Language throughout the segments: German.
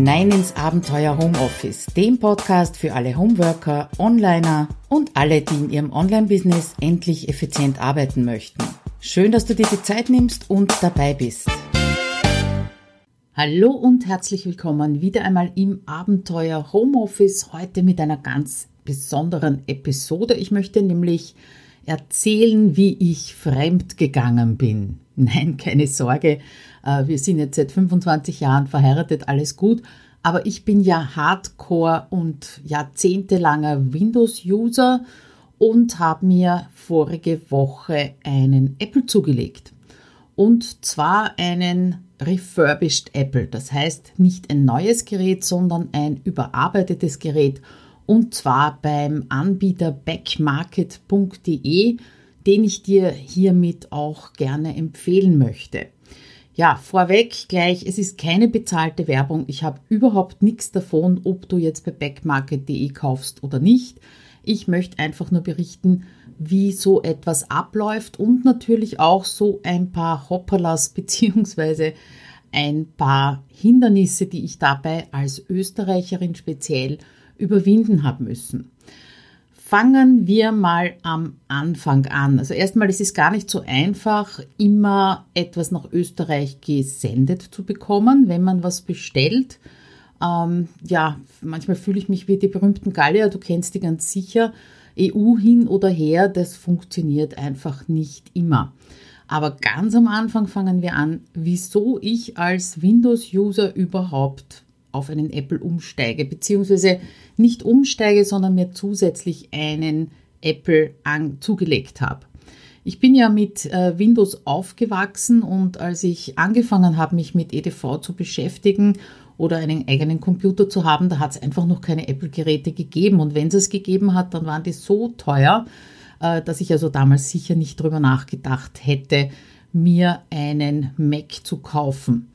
hinein ins Abenteuer Homeoffice, dem Podcast für alle Homeworker, Onliner und alle, die in ihrem Online-Business endlich effizient arbeiten möchten. Schön, dass du dir die Zeit nimmst und dabei bist. Hallo und herzlich willkommen wieder einmal im Abenteuer Homeoffice, heute mit einer ganz besonderen Episode. Ich möchte nämlich erzählen, wie ich fremd gegangen bin. Nein, keine Sorge, äh, wir sind jetzt seit 25 Jahren verheiratet, alles gut. Aber ich bin ja Hardcore und jahrzehntelanger Windows-User und habe mir vorige Woche einen Apple zugelegt. Und zwar einen refurbished Apple. Das heißt nicht ein neues Gerät, sondern ein überarbeitetes Gerät. Und zwar beim Anbieter backmarket.de, den ich dir hiermit auch gerne empfehlen möchte. Ja, vorweg gleich, es ist keine bezahlte Werbung. Ich habe überhaupt nichts davon, ob du jetzt bei backmarket.de kaufst oder nicht. Ich möchte einfach nur berichten, wie so etwas abläuft und natürlich auch so ein paar Hopperlas beziehungsweise ein paar Hindernisse, die ich dabei als Österreicherin speziell überwinden habe müssen. Fangen wir mal am Anfang an. Also erstmal, es ist gar nicht so einfach, immer etwas nach Österreich gesendet zu bekommen, wenn man was bestellt. Ähm, ja, manchmal fühle ich mich wie die berühmten Gallier, du kennst die ganz sicher. EU hin oder her, das funktioniert einfach nicht immer. Aber ganz am Anfang fangen wir an, wieso ich als Windows-User überhaupt auf einen Apple umsteige, beziehungsweise nicht umsteige, sondern mir zusätzlich einen Apple an, zugelegt habe. Ich bin ja mit äh, Windows aufgewachsen und als ich angefangen habe, mich mit EDV zu beschäftigen oder einen eigenen Computer zu haben, da hat es einfach noch keine Apple-Geräte gegeben. Und wenn es es gegeben hat, dann waren die so teuer, äh, dass ich also damals sicher nicht drüber nachgedacht hätte, mir einen Mac zu kaufen.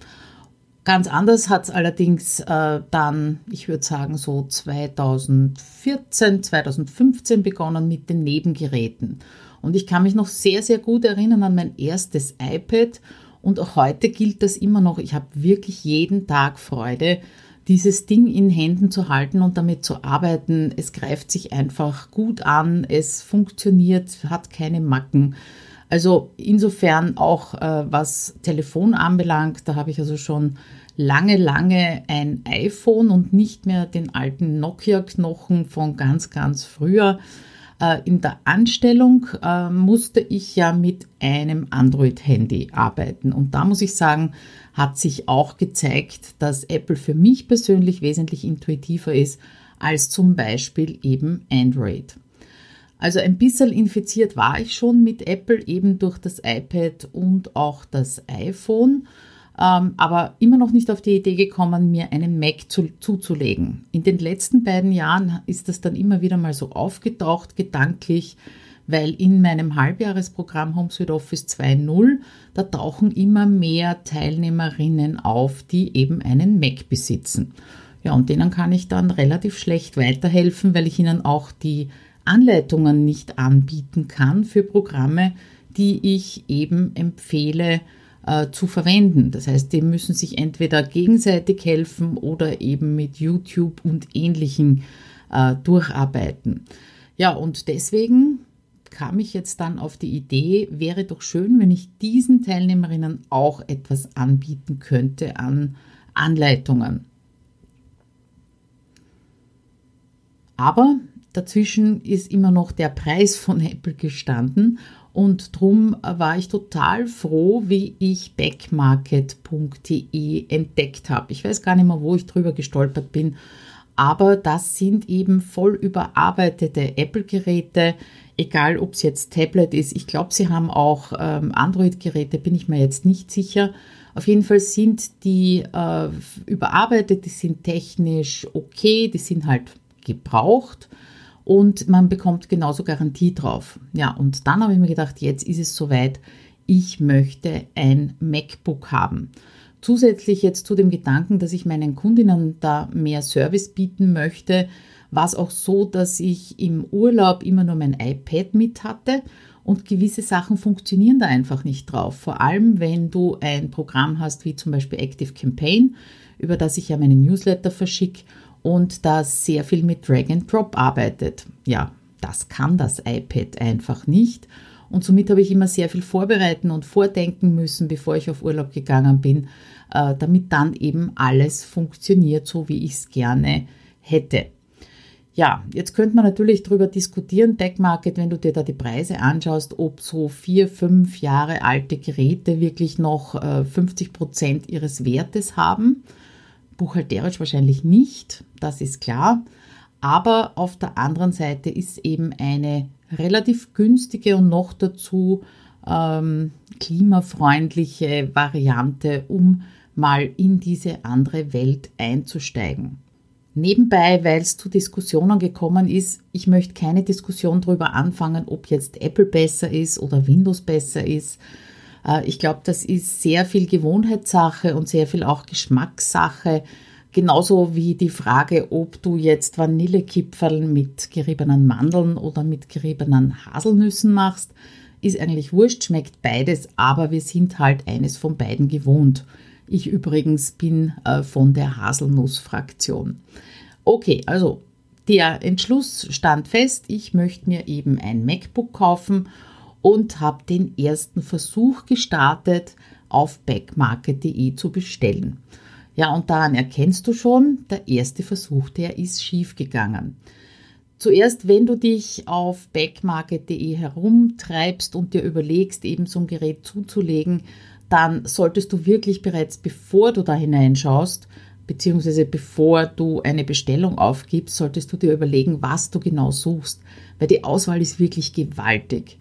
Ganz anders hat es allerdings äh, dann, ich würde sagen, so 2014, 2015 begonnen mit den Nebengeräten. Und ich kann mich noch sehr, sehr gut erinnern an mein erstes iPad. Und auch heute gilt das immer noch. Ich habe wirklich jeden Tag Freude, dieses Ding in Händen zu halten und damit zu arbeiten. Es greift sich einfach gut an, es funktioniert, hat keine Macken. Also insofern auch äh, was Telefon anbelangt, da habe ich also schon lange, lange ein iPhone und nicht mehr den alten Nokia-Knochen von ganz, ganz früher. Äh, in der Anstellung äh, musste ich ja mit einem Android-Handy arbeiten. Und da muss ich sagen, hat sich auch gezeigt, dass Apple für mich persönlich wesentlich intuitiver ist als zum Beispiel eben Android. Also ein bisschen infiziert war ich schon mit Apple eben durch das iPad und auch das iPhone, ähm, aber immer noch nicht auf die Idee gekommen, mir einen Mac zu, zuzulegen. In den letzten beiden Jahren ist das dann immer wieder mal so aufgetaucht, gedanklich, weil in meinem Halbjahresprogramm HomeSuite Office 2.0, da tauchen immer mehr Teilnehmerinnen auf, die eben einen Mac besitzen. Ja, und denen kann ich dann relativ schlecht weiterhelfen, weil ich ihnen auch die Anleitungen nicht anbieten kann für Programme, die ich eben empfehle äh, zu verwenden. Das heißt, die müssen sich entweder gegenseitig helfen oder eben mit YouTube und ähnlichen äh, durcharbeiten. Ja, und deswegen kam ich jetzt dann auf die Idee, wäre doch schön, wenn ich diesen Teilnehmerinnen auch etwas anbieten könnte an Anleitungen. Aber Dazwischen ist immer noch der Preis von Apple gestanden und darum war ich total froh, wie ich backmarket.de entdeckt habe. Ich weiß gar nicht mehr, wo ich drüber gestolpert bin, aber das sind eben voll überarbeitete Apple-Geräte, egal ob es jetzt Tablet ist. Ich glaube, sie haben auch ähm, Android-Geräte, bin ich mir jetzt nicht sicher. Auf jeden Fall sind die äh, überarbeitet, die sind technisch okay, die sind halt gebraucht und man bekommt genauso Garantie drauf. Ja, und dann habe ich mir gedacht, jetzt ist es soweit, ich möchte ein MacBook haben. Zusätzlich jetzt zu dem Gedanken, dass ich meinen Kundinnen da mehr Service bieten möchte, war es auch so, dass ich im Urlaub immer nur mein iPad mit hatte und gewisse Sachen funktionieren da einfach nicht drauf. Vor allem, wenn du ein Programm hast wie zum Beispiel Active Campaign, über das ich ja meine Newsletter verschicke und das sehr viel mit Drag and Drop arbeitet. Ja, das kann das iPad einfach nicht. Und somit habe ich immer sehr viel vorbereiten und vordenken müssen, bevor ich auf Urlaub gegangen bin, äh, damit dann eben alles funktioniert, so wie ich es gerne hätte. Ja, jetzt könnte man natürlich darüber diskutieren, Tech Market, wenn du dir da die Preise anschaust, ob so vier, fünf Jahre alte Geräte wirklich noch 50 äh, Prozent ihres Wertes haben. Buchhalterisch wahrscheinlich nicht, das ist klar. Aber auf der anderen Seite ist eben eine relativ günstige und noch dazu ähm, klimafreundliche Variante, um mal in diese andere Welt einzusteigen. Nebenbei, weil es zu Diskussionen gekommen ist, ich möchte keine Diskussion darüber anfangen, ob jetzt Apple besser ist oder Windows besser ist. Äh, ich glaube, das ist sehr viel Gewohnheitssache und sehr viel auch Geschmackssache. Genauso wie die Frage, ob du jetzt Vanillekipferl mit geriebenen Mandeln oder mit geriebenen Haselnüssen machst, ist eigentlich wurscht, schmeckt beides, aber wir sind halt eines von beiden gewohnt. Ich übrigens bin äh, von der Haselnuss-Fraktion. Okay, also der Entschluss stand fest, ich möchte mir eben ein MacBook kaufen und habe den ersten Versuch gestartet, auf backmarket.de zu bestellen. Ja, und daran erkennst du schon, der erste Versuch, der ist schief gegangen. Zuerst, wenn du dich auf backmarket.de herumtreibst und dir überlegst, eben so ein Gerät zuzulegen, dann solltest du wirklich bereits bevor du da hineinschaust, beziehungsweise bevor du eine Bestellung aufgibst, solltest du dir überlegen, was du genau suchst, weil die Auswahl ist wirklich gewaltig.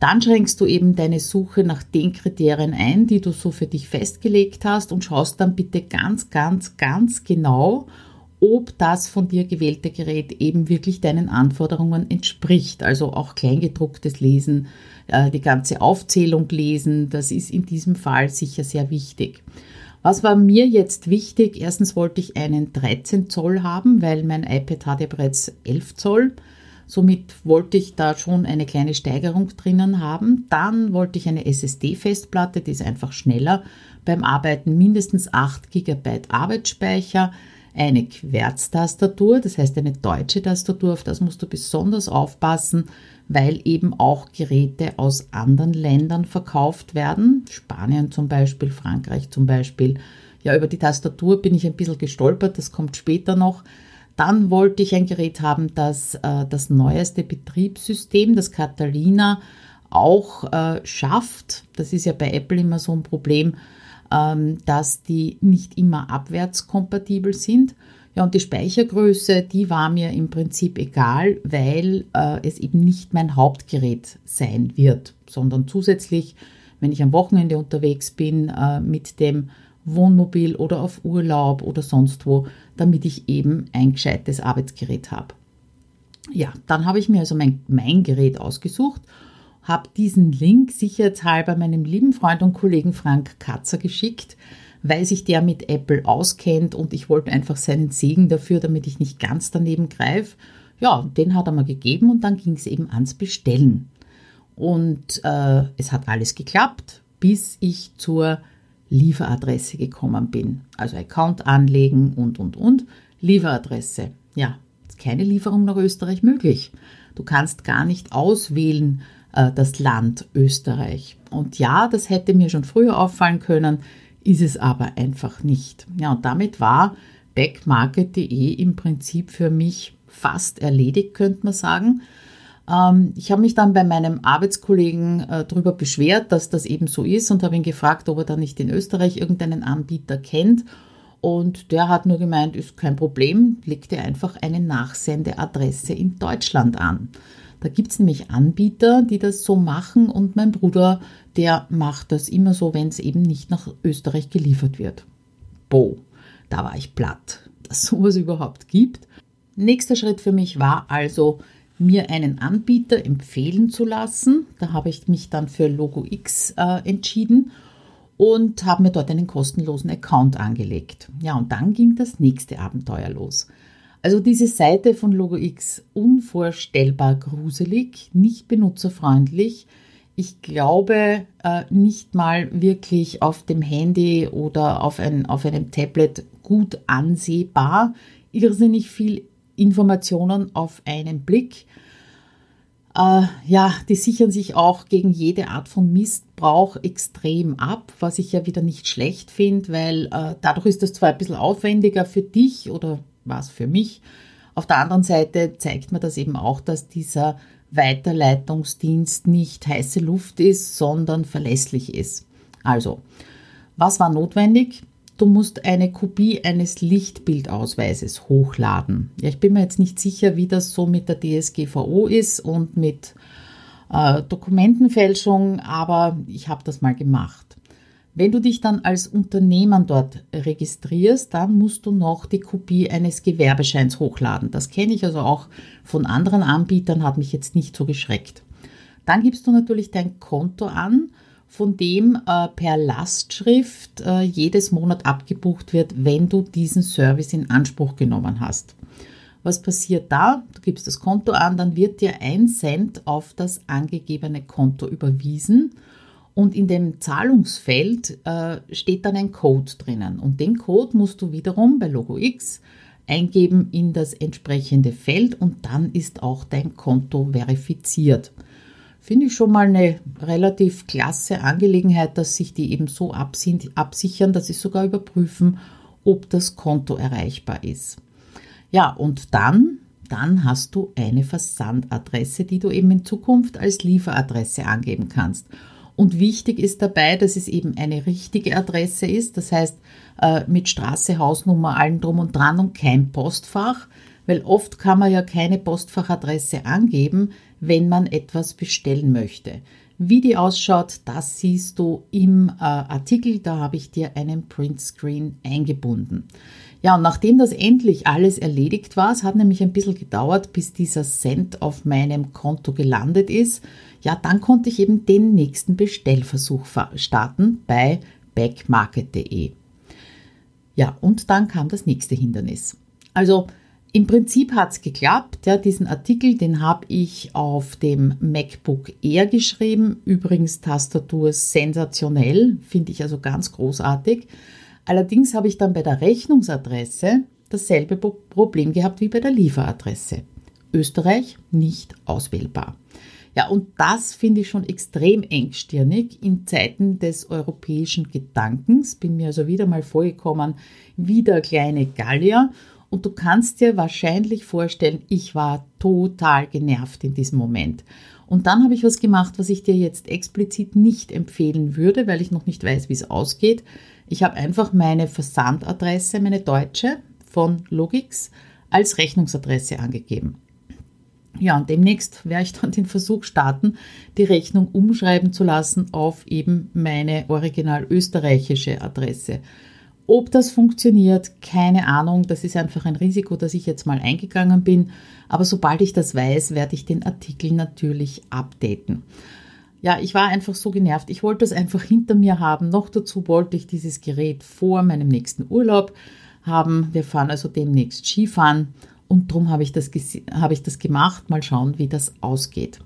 Dann schränkst du eben deine Suche nach den Kriterien ein, die du so für dich festgelegt hast und schaust dann bitte ganz, ganz, ganz genau, ob das von dir gewählte Gerät eben wirklich deinen Anforderungen entspricht. Also auch kleingedrucktes Lesen, äh, die ganze Aufzählung lesen, das ist in diesem Fall sicher sehr wichtig. Was war mir jetzt wichtig? Erstens wollte ich einen 13 Zoll haben, weil mein iPad hat ja bereits 11 Zoll. Somit wollte ich da schon eine kleine Steigerung drinnen haben. Dann wollte ich eine SSD-Festplatte, die ist einfach schneller beim Arbeiten, mindestens 8 GB Arbeitsspeicher eine Querztastatur, das heißt eine deutsche Tastatur, auf das musst du besonders aufpassen, weil eben auch Geräte aus anderen Ländern verkauft werden, Spanien zum Beispiel, Frankreich zum Beispiel. Ja, über die Tastatur bin ich ein bisschen gestolpert, das kommt später noch. Dann wollte ich ein Gerät haben, das äh, das neueste Betriebssystem, das Catalina, auch äh, schafft. Das ist ja bei Apple immer so ein Problem, ähm, dass die nicht immer abwärtskompatibel sind. Ja, und die Speichergröße, die war mir im Prinzip egal, weil äh, es eben nicht mein Hauptgerät sein wird, sondern zusätzlich, wenn ich am Wochenende unterwegs bin äh, mit dem Wohnmobil oder auf Urlaub oder sonst wo, damit ich eben ein gescheites Arbeitsgerät habe. Ja, dann habe ich mir also mein, mein Gerät ausgesucht habe diesen Link sicherheitshalber meinem lieben Freund und Kollegen Frank Katzer geschickt, weil sich der mit Apple auskennt und ich wollte einfach seinen Segen dafür, damit ich nicht ganz daneben greife. Ja, den hat er mir gegeben und dann ging es eben ans Bestellen. Und äh, es hat alles geklappt, bis ich zur Lieferadresse gekommen bin. Also Account anlegen und, und, und. Lieferadresse. Ja, ist keine Lieferung nach Österreich möglich. Du kannst gar nicht auswählen, äh, das Land Österreich. Und ja, das hätte mir schon früher auffallen können, ist es aber einfach nicht. Ja, und damit war backmarket.de im Prinzip für mich fast erledigt, könnte man sagen. Ähm, ich habe mich dann bei meinem Arbeitskollegen äh, darüber beschwert, dass das eben so ist und habe ihn gefragt, ob er da nicht in Österreich irgendeinen Anbieter kennt. Und der hat nur gemeint, ist kein Problem, legte einfach eine Nachsendeadresse in Deutschland an. Da gibt es nämlich Anbieter, die das so machen und mein Bruder, der macht das immer so, wenn es eben nicht nach Österreich geliefert wird. Boah, da war ich platt, dass sowas überhaupt gibt. Nächster Schritt für mich war also, mir einen Anbieter empfehlen zu lassen. Da habe ich mich dann für Logo X äh, entschieden und habe mir dort einen kostenlosen Account angelegt. Ja, und dann ging das nächste Abenteuer los. Also diese Seite von LogoX unvorstellbar gruselig, nicht benutzerfreundlich. Ich glaube äh, nicht mal wirklich auf dem Handy oder auf, ein, auf einem Tablet gut ansehbar. Irrsinnig viel Informationen auf einen Blick. Äh, ja, die sichern sich auch gegen jede Art von Missbrauch extrem ab, was ich ja wieder nicht schlecht finde, weil äh, dadurch ist das zwar ein bisschen aufwendiger für dich oder was für mich. Auf der anderen Seite zeigt mir das eben auch, dass dieser Weiterleitungsdienst nicht heiße Luft ist, sondern verlässlich ist. Also, was war notwendig? Du musst eine Kopie eines Lichtbildausweises hochladen. Ja, ich bin mir jetzt nicht sicher, wie das so mit der DSGVO ist und mit äh, Dokumentenfälschung, aber ich habe das mal gemacht. Wenn du dich dann als Unternehmer dort registrierst, dann musst du noch die Kopie eines Gewerbescheins hochladen. Das kenne ich also auch von anderen Anbietern, hat mich jetzt nicht so geschreckt. Dann gibst du natürlich dein Konto an von dem äh, per Lastschrift äh, jedes Monat abgebucht wird, wenn du diesen Service in Anspruch genommen hast. Was passiert da? Du gibst das Konto an, dann wird dir ein Cent auf das angegebene Konto überwiesen und in dem Zahlungsfeld äh, steht dann ein Code drinnen und den Code musst du wiederum bei Logo X eingeben in das entsprechende Feld und dann ist auch dein Konto verifiziert. Finde ich schon mal eine relativ klasse Angelegenheit, dass sich die eben so absichern, dass sie sogar überprüfen, ob das Konto erreichbar ist. Ja, und dann, dann hast du eine Versandadresse, die du eben in Zukunft als Lieferadresse angeben kannst. Und wichtig ist dabei, dass es eben eine richtige Adresse ist, das heißt äh, mit Straße, Hausnummer, allen drum und dran und kein Postfach, weil oft kann man ja keine Postfachadresse angeben, wenn man etwas bestellen möchte. Wie die ausschaut, das siehst du im äh, Artikel, da habe ich dir einen Printscreen eingebunden. Ja, und nachdem das endlich alles erledigt war, es hat nämlich ein bisschen gedauert, bis dieser Cent auf meinem Konto gelandet ist, ja, dann konnte ich eben den nächsten Bestellversuch starten bei backmarket.de. Ja, und dann kam das nächste Hindernis. Also im Prinzip hat es geklappt. Ja, diesen Artikel, den habe ich auf dem MacBook Air geschrieben. Übrigens Tastatur sensationell, finde ich also ganz großartig. Allerdings habe ich dann bei der Rechnungsadresse dasselbe Problem gehabt wie bei der Lieferadresse. Österreich nicht auswählbar. Ja, und das finde ich schon extrem engstirnig in Zeiten des europäischen Gedankens. Bin mir also wieder mal vorgekommen wie der kleine Gallier und du kannst dir wahrscheinlich vorstellen, ich war total genervt in diesem Moment. Und dann habe ich was gemacht, was ich dir jetzt explizit nicht empfehlen würde, weil ich noch nicht weiß, wie es ausgeht. Ich habe einfach meine Versandadresse, meine deutsche von Logix, als Rechnungsadresse angegeben. Ja, und demnächst werde ich dann den Versuch starten, die Rechnung umschreiben zu lassen auf eben meine original österreichische Adresse. Ob das funktioniert, keine Ahnung. Das ist einfach ein Risiko, das ich jetzt mal eingegangen bin. Aber sobald ich das weiß, werde ich den Artikel natürlich updaten. Ja, ich war einfach so genervt. Ich wollte es einfach hinter mir haben. Noch dazu wollte ich dieses Gerät vor meinem nächsten Urlaub haben. Wir fahren also demnächst Skifahren und darum habe ich, das, habe ich das gemacht. Mal schauen, wie das ausgeht.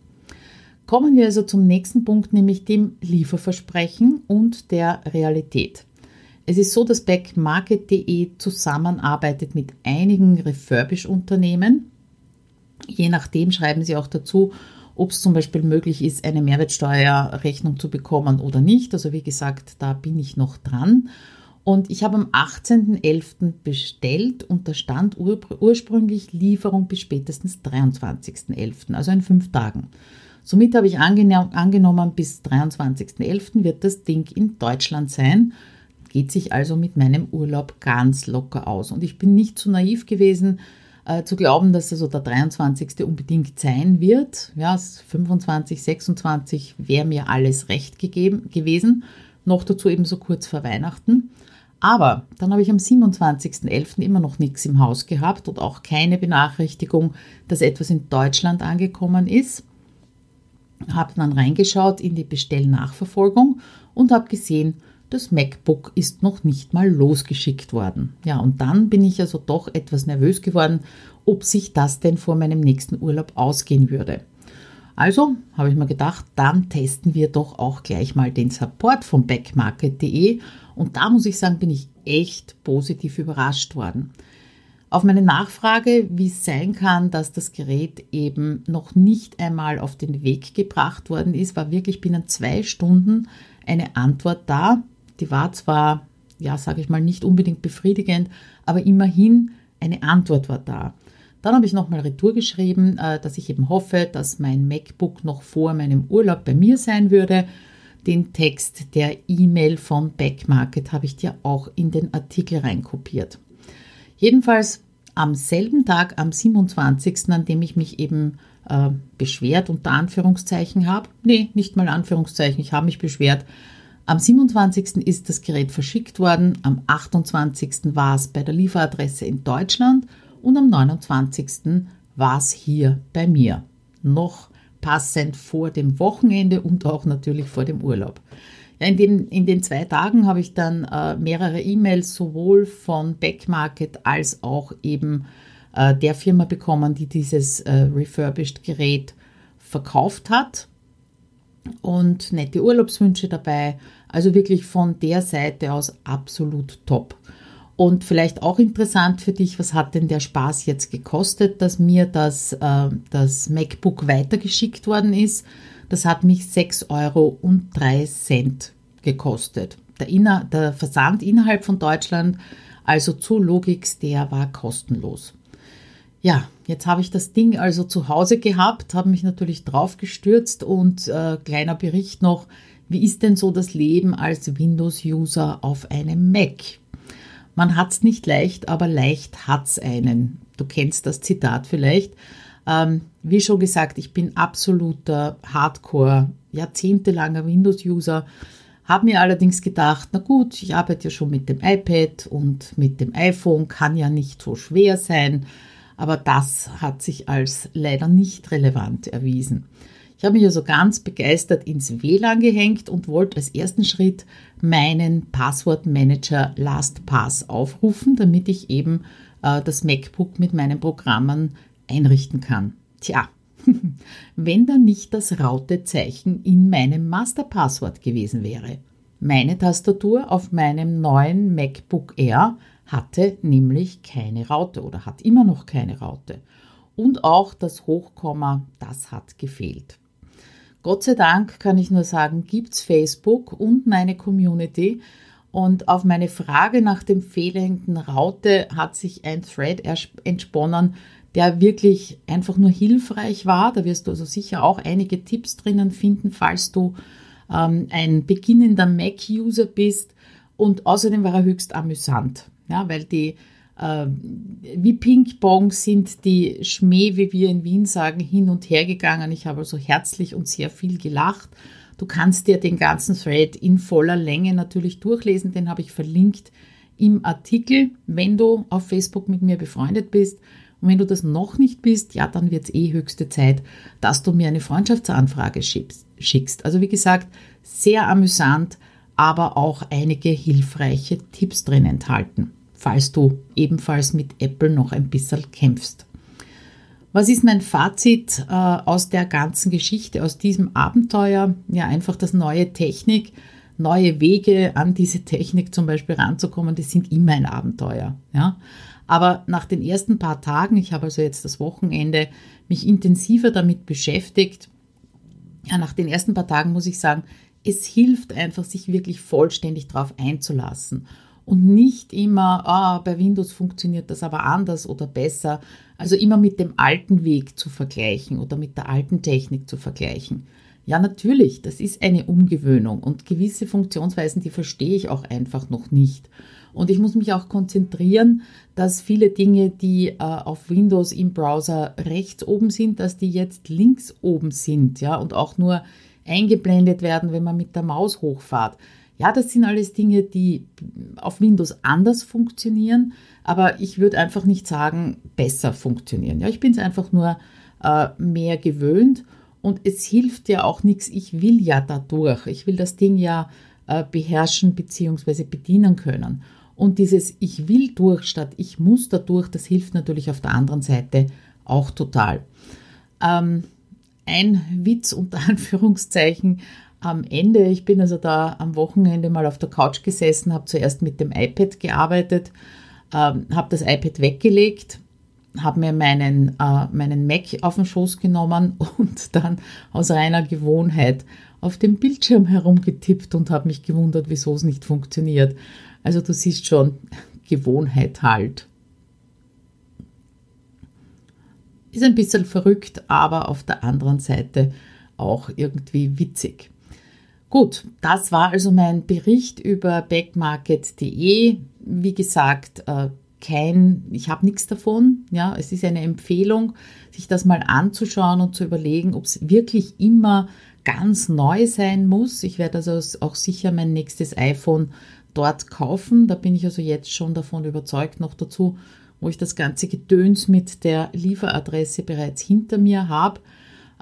Kommen wir also zum nächsten Punkt, nämlich dem Lieferversprechen und der Realität. Es ist so, dass backmarket.de zusammenarbeitet mit einigen Refurbish-Unternehmen. Je nachdem schreiben sie auch dazu, ob es zum Beispiel möglich ist, eine Mehrwertsteuerrechnung zu bekommen oder nicht. Also wie gesagt, da bin ich noch dran. Und ich habe am 18.11. bestellt und da stand ur ursprünglich Lieferung bis spätestens 23.11., also in fünf Tagen. Somit habe ich angenommen, bis 23.11. wird das Ding in Deutschland sein geht sich also mit meinem Urlaub ganz locker aus. Und ich bin nicht zu naiv gewesen, äh, zu glauben, dass also der 23. unbedingt sein wird. Ja, 25, 26 wäre mir alles recht gegeben, gewesen. Noch dazu eben so kurz vor Weihnachten. Aber dann habe ich am 27.11. immer noch nichts im Haus gehabt und auch keine Benachrichtigung, dass etwas in Deutschland angekommen ist. Habe dann reingeschaut in die Bestellnachverfolgung und habe gesehen, das MacBook ist noch nicht mal losgeschickt worden. Ja, und dann bin ich also doch etwas nervös geworden, ob sich das denn vor meinem nächsten Urlaub ausgehen würde. Also habe ich mir gedacht, dann testen wir doch auch gleich mal den Support von backmarket.de und da muss ich sagen, bin ich echt positiv überrascht worden. Auf meine Nachfrage, wie es sein kann, dass das Gerät eben noch nicht einmal auf den Weg gebracht worden ist, war wirklich binnen zwei Stunden eine Antwort da. Die war zwar, ja, sage ich mal, nicht unbedingt befriedigend, aber immerhin eine Antwort war da. Dann habe ich nochmal Retour geschrieben, äh, dass ich eben hoffe, dass mein MacBook noch vor meinem Urlaub bei mir sein würde. Den Text der E-Mail von Backmarket habe ich dir auch in den Artikel reinkopiert. Jedenfalls am selben Tag, am 27., an dem ich mich eben äh, beschwert, unter Anführungszeichen habe, nee, nicht mal Anführungszeichen, ich habe mich beschwert, am 27. ist das Gerät verschickt worden, am 28. war es bei der Lieferadresse in Deutschland und am 29. war es hier bei mir. Noch passend vor dem Wochenende und auch natürlich vor dem Urlaub. Ja, in, dem, in den zwei Tagen habe ich dann äh, mehrere E-Mails sowohl von Backmarket als auch eben äh, der Firma bekommen, die dieses äh, refurbished Gerät verkauft hat. Und nette Urlaubswünsche dabei. Also wirklich von der Seite aus absolut top. Und vielleicht auch interessant für dich, was hat denn der Spaß jetzt gekostet, dass mir das, äh, das MacBook weitergeschickt worden ist? Das hat mich 6,03 Euro gekostet. Der, Inner, der Versand innerhalb von Deutschland, also zu Logix, der war kostenlos. Ja, jetzt habe ich das Ding also zu Hause gehabt, habe mich natürlich draufgestürzt und äh, kleiner Bericht noch, wie ist denn so das Leben als Windows-User auf einem Mac? Man hat es nicht leicht, aber leicht hat es einen. Du kennst das Zitat vielleicht. Ähm, wie schon gesagt, ich bin absoluter Hardcore, jahrzehntelanger Windows-User. Habe mir allerdings gedacht, na gut, ich arbeite ja schon mit dem iPad und mit dem iPhone, kann ja nicht so schwer sein. Aber das hat sich als leider nicht relevant erwiesen. Ich habe mich also ganz begeistert ins WLAN gehängt und wollte als ersten Schritt meinen Passwortmanager LastPass aufrufen, damit ich eben äh, das MacBook mit meinen Programmen einrichten kann. Tja, wenn da nicht das Rautezeichen in meinem Masterpasswort gewesen wäre. Meine Tastatur auf meinem neuen MacBook Air hatte nämlich keine Raute oder hat immer noch keine Raute. Und auch das Hochkomma, das hat gefehlt. Gott sei Dank kann ich nur sagen, gibt es Facebook und meine Community. Und auf meine Frage nach dem fehlenden Raute hat sich ein Thread entsponnen, der wirklich einfach nur hilfreich war. Da wirst du also sicher auch einige Tipps drinnen finden, falls du ähm, ein beginnender Mac-User bist. Und außerdem war er höchst amüsant, ja, weil die äh, wie Ping-Pong sind die Schmäh, wie wir in Wien sagen, hin und her gegangen. Ich habe also herzlich und sehr viel gelacht. Du kannst dir den ganzen Thread in voller Länge natürlich durchlesen, den habe ich verlinkt im Artikel, wenn du auf Facebook mit mir befreundet bist. Und wenn du das noch nicht bist, ja, dann wird es eh höchste Zeit, dass du mir eine Freundschaftsanfrage schickst. Also wie gesagt, sehr amüsant, aber auch einige hilfreiche Tipps drin enthalten, falls du ebenfalls mit Apple noch ein bisschen kämpfst. Was ist mein Fazit äh, aus der ganzen Geschichte, aus diesem Abenteuer? Ja, einfach das neue Technik, neue Wege an diese Technik zum Beispiel ranzukommen, das sind immer ein Abenteuer. Ja? Aber nach den ersten paar Tagen, ich habe also jetzt das Wochenende mich intensiver damit beschäftigt, ja, nach den ersten paar Tagen muss ich sagen, es hilft einfach, sich wirklich vollständig darauf einzulassen und nicht immer, ah, bei Windows funktioniert das aber anders oder besser. Also immer mit dem alten Weg zu vergleichen oder mit der alten Technik zu vergleichen. Ja, natürlich, das ist eine Umgewöhnung und gewisse Funktionsweisen, die verstehe ich auch einfach noch nicht. Und ich muss mich auch konzentrieren, dass viele Dinge, die äh, auf Windows im Browser rechts oben sind, dass die jetzt links oben sind, ja, und auch nur eingeblendet werden, wenn man mit der Maus hochfahrt. Ja, das sind alles Dinge, die auf Windows anders funktionieren, aber ich würde einfach nicht sagen, besser funktionieren. Ja, ich bin es einfach nur äh, mehr gewöhnt und es hilft ja auch nichts. Ich will ja dadurch. Ich will das Ding ja äh, beherrschen bzw. bedienen können. Und dieses Ich will durch statt Ich muss dadurch, das hilft natürlich auf der anderen Seite auch total. Ähm, ein Witz unter Anführungszeichen am Ende. Ich bin also da am Wochenende mal auf der Couch gesessen, habe zuerst mit dem iPad gearbeitet, ähm, habe das iPad weggelegt, habe mir meinen, äh, meinen Mac auf den Schoß genommen und dann aus reiner Gewohnheit auf dem Bildschirm herumgetippt und habe mich gewundert, wieso es nicht funktioniert. Also du siehst schon, Gewohnheit halt. Ist ein bisschen verrückt, aber auf der anderen Seite auch irgendwie witzig. Gut, das war also mein Bericht über backmarket.de. Wie gesagt, äh, kein, ich habe nichts davon. Ja, es ist eine Empfehlung, sich das mal anzuschauen und zu überlegen, ob es wirklich immer ganz neu sein muss. Ich werde also auch sicher mein nächstes iPhone dort kaufen. Da bin ich also jetzt schon davon überzeugt. Noch dazu, wo ich das ganze Gedöns mit der Lieferadresse bereits hinter mir habe.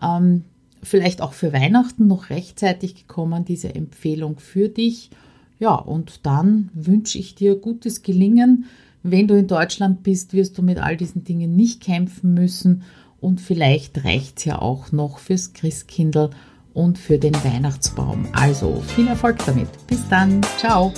Ähm, vielleicht auch für Weihnachten noch rechtzeitig gekommen, diese Empfehlung für dich. Ja, und dann wünsche ich dir gutes Gelingen. Wenn du in Deutschland bist, wirst du mit all diesen Dingen nicht kämpfen müssen und vielleicht reicht es ja auch noch fürs Christkindl und für den Weihnachtsbaum. Also viel Erfolg damit. Bis dann. Ciao.